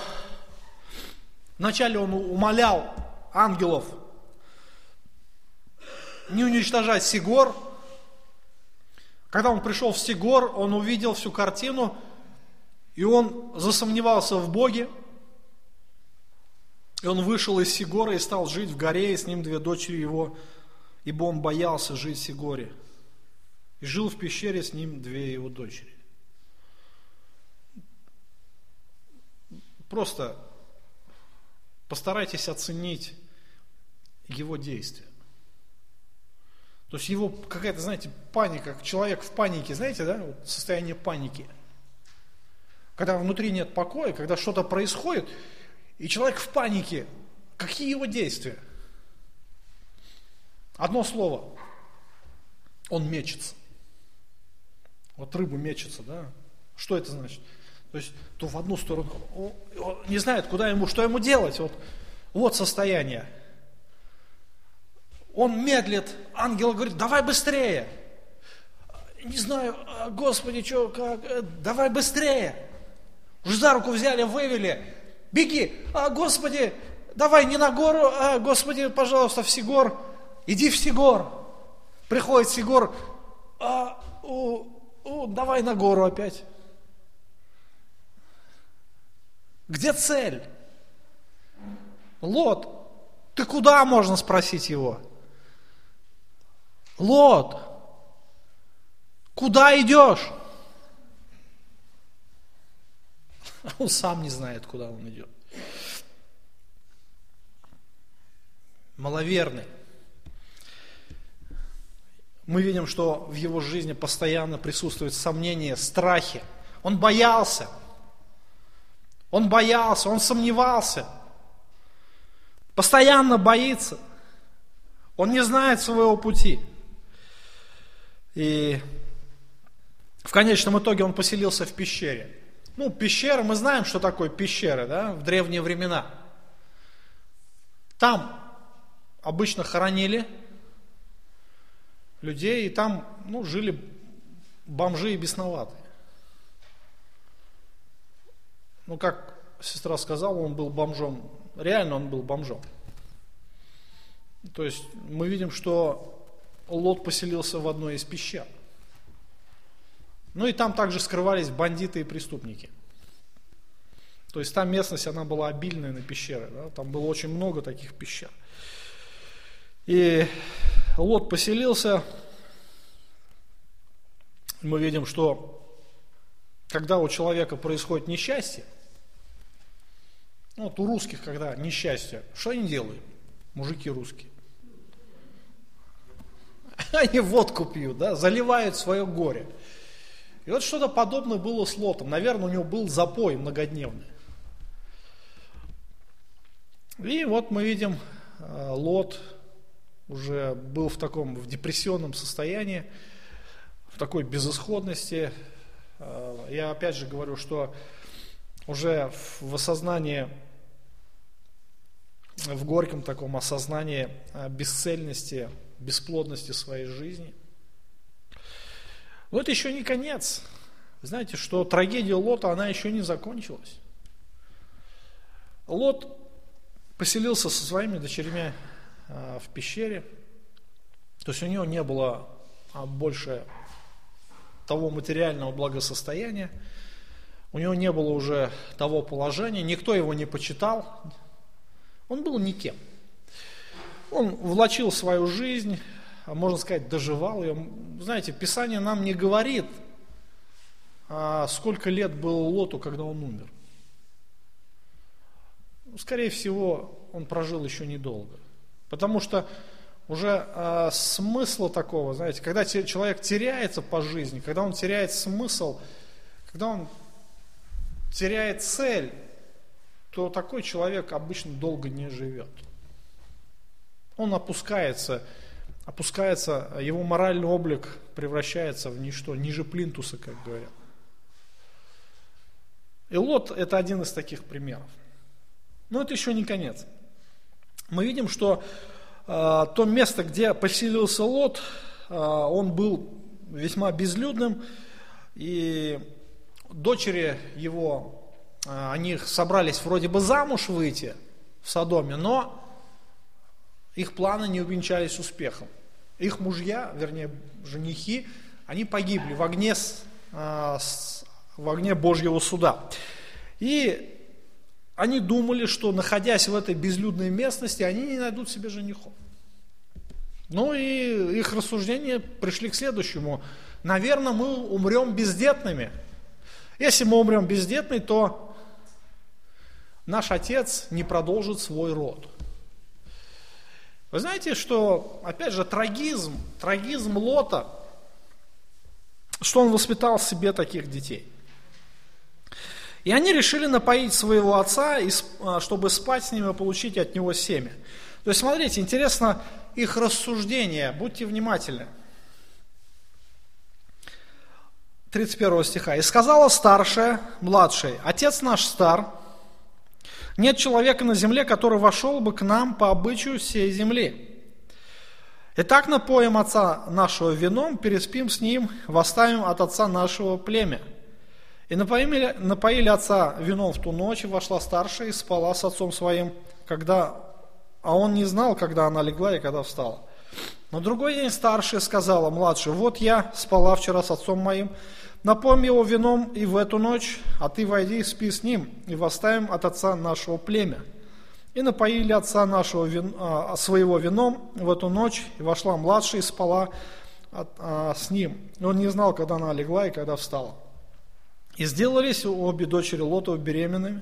вначале он умолял ангелов не уничтожать Сигор. Когда он пришел в Сигор, он увидел всю картину, и он засомневался в Боге. И он вышел из Сигора и стал жить в горе, и с ним две дочери его, ибо он боялся жить в Сигоре. И жил в пещере с ним две его дочери. Просто постарайтесь оценить его действия. То есть его какая-то, знаете, паника, человек в панике, знаете, да, вот состояние паники. Когда внутри нет покоя, когда что-то происходит, и человек в панике, какие его действия? Одно слово, он мечется. Вот рыбу мечется, да? Что это значит? То есть то в одну сторону, он не знает, куда ему, что ему делать. Вот, вот состояние. Он медлит, ангел говорит, давай быстрее. Не знаю, а, Господи, что, как, э, давай быстрее. Уже за руку взяли, вывели. Беги, а, Господи, давай не на гору, а, Господи, пожалуйста, в Сигор. Иди в Сигор. Приходит Сигор, а, у, у, давай на гору опять. Где цель? Лот, ты куда, можно спросить его? Лот, куда идешь? Он сам не знает, куда он идет. Маловерный. Мы видим, что в его жизни постоянно присутствует сомнение, страхи. Он боялся – он боялся, он сомневался. постоянно боится, он не знает своего пути. И в конечном итоге он поселился в пещере. Ну, пещера, мы знаем, что такое пещеры, да, в древние времена. Там обычно хоронили людей, и там, ну, жили бомжи и бесноватые. Ну, как сестра сказала, он был бомжом. Реально он был бомжом. То есть мы видим, что Лот поселился в одной из пещер. Ну и там также скрывались бандиты и преступники. То есть там местность, она была обильная на пещеры. Да? Там было очень много таких пещер. И Лот поселился. Мы видим, что когда у человека происходит несчастье, ну, вот у русских, когда несчастье, что они делают? Мужики русские. Они водку пьют, да, заливают свое горе. И вот что-то подобное было с Лотом. Наверное, у него был запой многодневный. И вот мы видим, э, Лот уже был в таком в депрессионном состоянии, в такой безысходности. Э, я опять же говорю, что уже в осознании, в горьком таком осознании э, бесцельности, бесплодности своей жизни – но это еще не конец. знаете, что трагедия Лота, она еще не закончилась. Лот поселился со своими дочерьми а, в пещере. То есть у него не было а, больше того материального благосостояния, у него не было уже того положения, никто его не почитал, он был никем. Он влачил свою жизнь, а можно сказать, доживал ее. Знаете, Писание нам не говорит, а сколько лет было Лоту, когда он умер. Скорее всего, он прожил еще недолго. Потому что уже а, смысла такого, знаете, когда человек теряется по жизни, когда он теряет смысл, когда он теряет цель, то такой человек обычно долго не живет. Он опускается опускается, его моральный облик превращается в ничто, ниже плинтуса, как говорят. И Лот – это один из таких примеров. Но это еще не конец. Мы видим, что э, то место, где поселился Лот, э, он был весьма безлюдным, и дочери его, э, они собрались вроде бы замуж выйти в Содоме, но их планы не увенчались успехом. Их мужья, вернее, женихи, они погибли в огне, а, в огне Божьего суда. И они думали, что находясь в этой безлюдной местности, они не найдут себе женихов. Ну и их рассуждения пришли к следующему. Наверное, мы умрем бездетными. Если мы умрем бездетными, то наш отец не продолжит свой род. Вы знаете, что, опять же, трагизм, трагизм Лота, что он воспитал в себе таких детей. И они решили напоить своего отца, а, чтобы спать с ним и получить от него семя. То есть, смотрите, интересно их рассуждение, будьте внимательны. 31 стиха. «И сказала старшая младшей, отец наш стар, нет человека на земле, который вошел бы к нам по обычаю всей земли. Итак, напоим отца нашего вином, переспим с ним, восставим от отца нашего племя. И напоили, напоили отца вином в ту ночь, вошла старшая и спала с отцом своим, когда, а он не знал, когда она легла и когда встала. На другой день старшая сказала младшей, вот я спала вчера с отцом моим, Напомни его вином и в эту ночь, а ты войди и спи с ним, и восставим от отца нашего племя. И напоили отца нашего вин, а, своего вином в эту ночь, и вошла младшая и спала от, а, с ним. И он не знал, когда она легла и когда встала. И сделались обе дочери Лотова беременными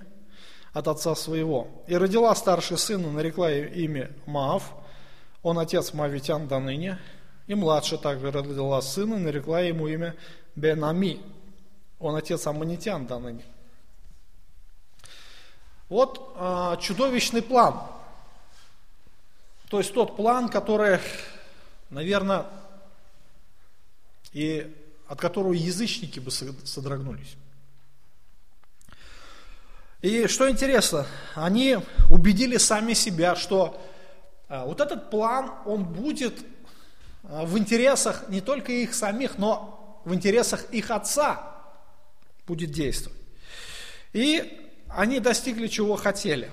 от отца своего. И родила старший сына, нарекла имя Маав, он отец Мавитян до ныне. И младшая также родила сына, нарекла ему имя Бенами. Он отец аммонитян до Вот э, чудовищный план. То есть тот план, который, наверное, и от которого язычники бы содрогнулись. И что интересно, они убедили сами себя, что а, вот этот план, он будет а, в интересах не только их самих, но в интересах их отца будет действовать. И они достигли чего хотели.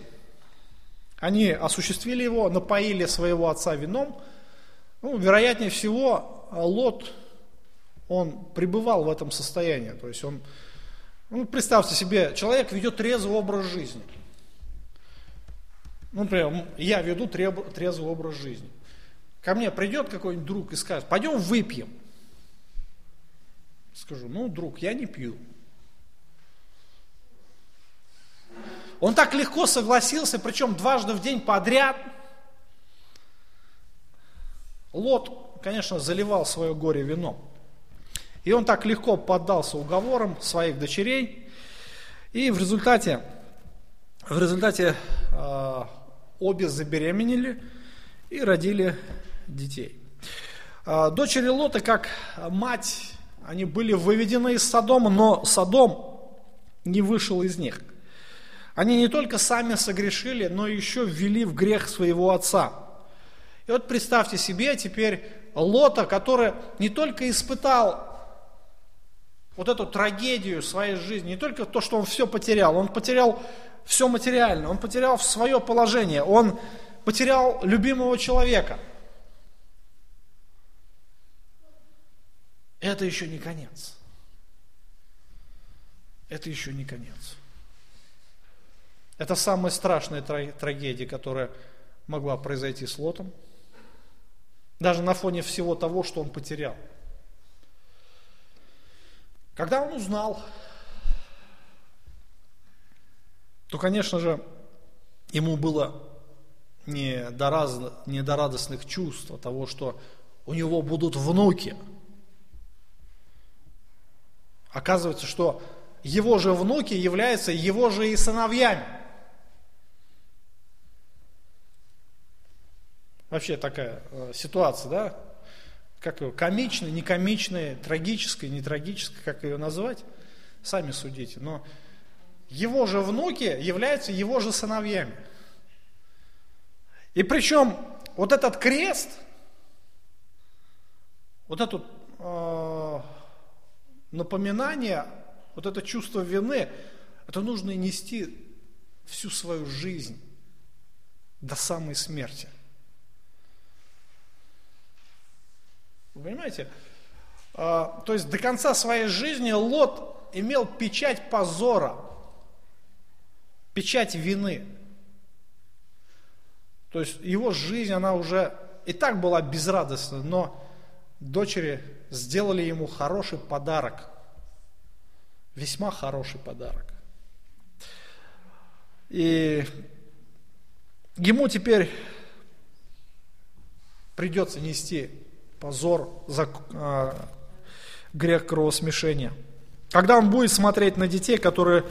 Они осуществили его, напоили своего отца вином. Ну, вероятнее всего, Лот, он пребывал в этом состоянии. То есть он ну, представьте себе, человек ведет трезвый образ жизни. Ну, например, я веду трезвый образ жизни. Ко мне придет какой-нибудь друг и скажет, пойдем выпьем. Скажу, ну, друг, я не пью. Он так легко согласился, причем дважды в день подряд. Лот, конечно, заливал свое горе вином. И он так легко поддался уговорам своих дочерей. И в результате, в результате э, обе забеременели и родили детей. Э, дочери Лота, как мать, они были выведены из Содома, но Содом не вышел из них. Они не только сами согрешили, но еще ввели в грех своего отца. И вот представьте себе теперь Лота, который не только испытал вот эту трагедию своей жизни, не только то, что он все потерял, он потерял все материальное, он потерял свое положение, он потерял любимого человека. Это еще не конец. Это еще не конец. Это самая страшная трагедия, которая могла произойти с Лотом. Даже на фоне всего того, что он потерял. Когда он узнал, то, конечно же, ему было не до, раз, не до радостных чувств того, что у него будут внуки. Оказывается, что его же внуки являются его же и сыновьями. Вообще такая э, ситуация, да? как его, комичной, не комичной, трагической, не трагической, как ее назвать, сами судите. Но его же внуки являются его же сыновьями. И причем вот этот крест, вот это э, напоминание, вот это чувство вины, это нужно нести всю свою жизнь до самой смерти. Вы понимаете? А, то есть до конца своей жизни Лот имел печать позора, печать вины. То есть его жизнь, она уже и так была безрадостна, но дочери сделали ему хороший подарок. Весьма хороший подарок. И ему теперь придется нести позор за э, грех кровосмешения. Когда он будет смотреть на детей, которые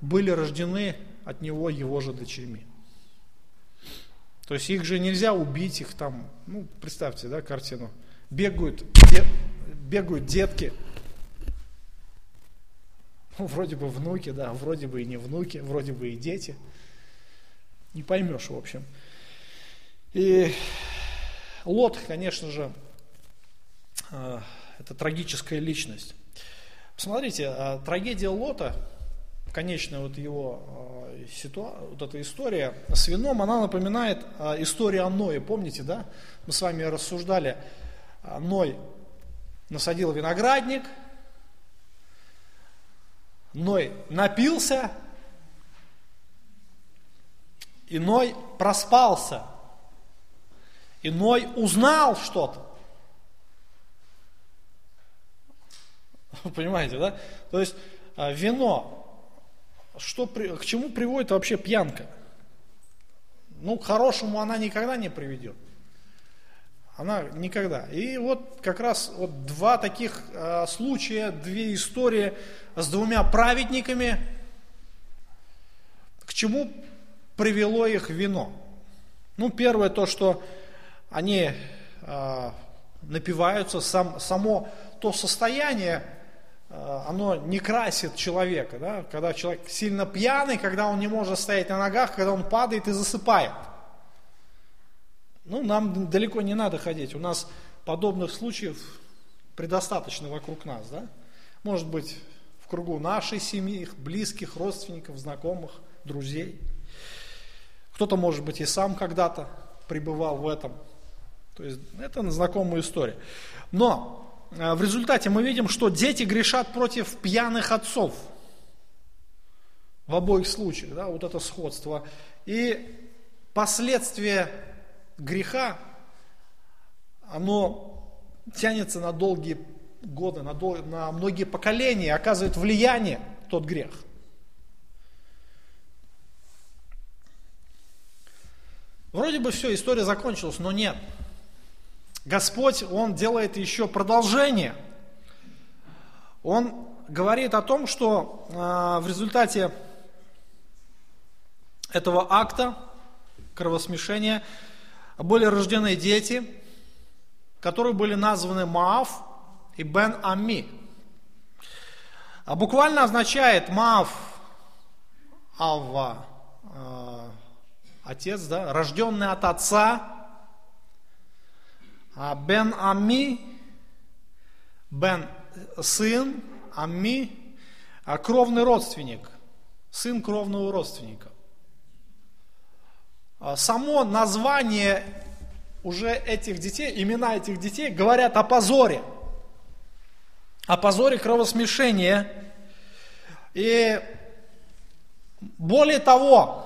были рождены от него его же дочерьми. То есть их же нельзя убить, их там, ну, представьте, да, картину. Бегают, дет, бегают детки, ну, вроде бы внуки, да, вроде бы и не внуки, вроде бы и дети. Не поймешь, в общем. И Лот, конечно же, Э, это трагическая личность. Посмотрите, э, трагедия Лота, конечная вот его э, ситуа, вот эта история с вином, она напоминает историю о Ное. Помните, да? Мы с вами рассуждали. Ной насадил виноградник, Ной напился, и Ной проспался. И Ной узнал что-то. Понимаете, да? То есть а, вино, что, к чему приводит вообще пьянка? Ну, к хорошему она никогда не приведет. Она никогда. И вот как раз вот два таких э, случая, две истории с двумя праведниками, к чему привело их вино. Ну, первое то, что они э, напиваются, сам, само то состояние, э, оно не красит человека. Да? Когда человек сильно пьяный, когда он не может стоять на ногах, когда он падает и засыпает. Ну, нам далеко не надо ходить. У нас подобных случаев предостаточно вокруг нас. Да? Может быть, в кругу нашей семьи, близких, родственников, знакомых, друзей. Кто-то, может быть, и сам когда-то пребывал в этом. То есть это знакомая история. Но э, в результате мы видим, что дети грешат против пьяных отцов. В обоих случаях, да, вот это сходство. И последствия греха, оно тянется на долгие годы, на, дол- на многие поколения, оказывает влияние тот грех. Вроде бы все, история закончилась, но нет. Господь, Он делает еще продолжение. Он говорит о том, что э, в результате этого акта кровосмешения были рождены дети, которые были названы Маав и Бен Ами. А буквально означает Маав Авва, э, отец, да, рожденный от отца, а Бен Ами, Бен сын, Ами, а кровный родственник, сын кровного родственника. А само название уже этих детей, имена этих детей говорят о позоре, о позоре кровосмешения. И более того,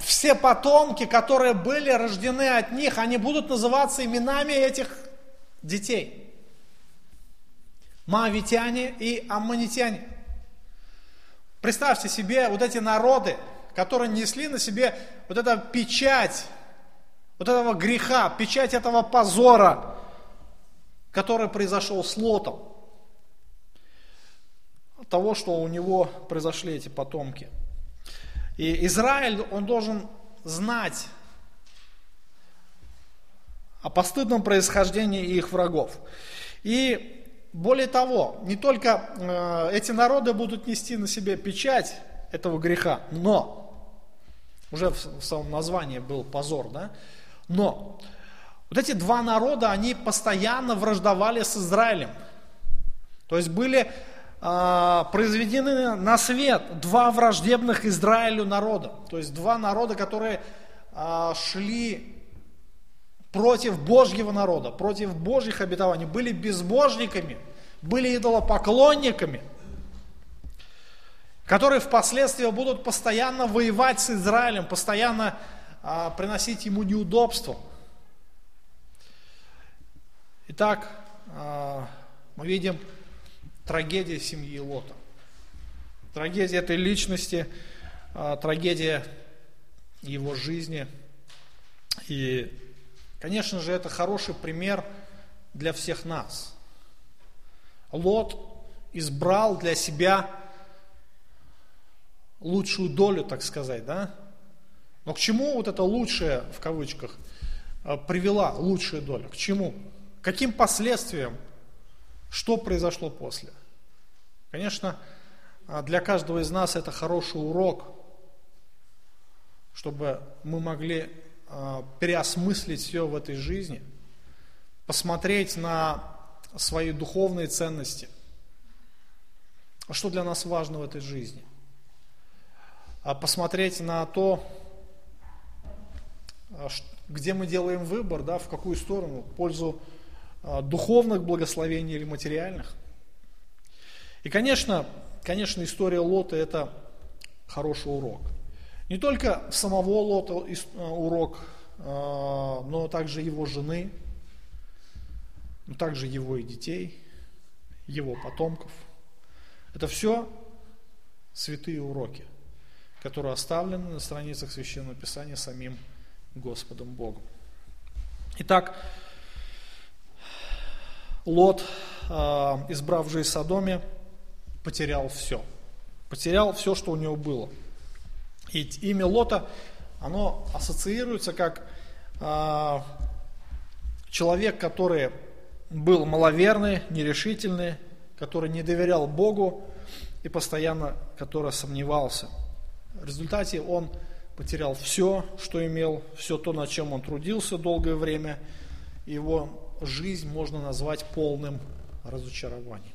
все потомки, которые были рождены от них, они будут называться именами этих детей. Моавитяне и аммонитяне. Представьте себе вот эти народы, которые несли на себе вот эту печать, вот этого греха, печать этого позора, который произошел с Лотом. Того, что у него произошли эти потомки – и Израиль, он должен знать о постыдном происхождении их врагов. И более того, не только э, эти народы будут нести на себе печать этого греха, но, уже в, самом названии был позор, да, но вот эти два народа, они постоянно враждовали с Израилем. То есть были а, произведены на свет два враждебных Израилю народа. То есть два народа, которые а, шли против Божьего народа, против Божьих обетований, были безбожниками, были идолопоклонниками, которые впоследствии будут постоянно воевать с Израилем, постоянно а, приносить ему неудобства. Итак, мы видим трагедия семьи Лота. Трагедия этой личности, а, трагедия его жизни. И, конечно же, это хороший пример для всех нас. Лот избрал для себя лучшую долю, так сказать, да? Но к чему вот это лучшее, в кавычках, а, привела лучшая доля? К чему? Каким последствиям что произошло после? Конечно, а, для каждого из нас это хороший урок, чтобы мы могли а, переосмыслить все в этой жизни, посмотреть на свои духовные ценности. А что для нас важно в этой жизни? А посмотреть на то, где мы делаем выбор, да, в какую сторону, в пользу а, духовных благословений или материальных. И, конечно, конечно, история Лота – это хороший урок. Не только самого Лота а, урок, а, но также его жены, но также его и детей, его потомков. Это все святые уроки, которые оставлены на страницах Священного Писания самим Господом Богом. Итак, Лот, а, избрав жизнь Содоме, потерял все. Потерял все, что у него было. И имя Лота оно ассоциируется как э, человек, который был маловерный, нерешительный, который не доверял Богу и постоянно который сомневался. В результате он потерял все, что имел, все то, над чем он трудился долгое время. Его жизнь можно назвать полным разочарованием.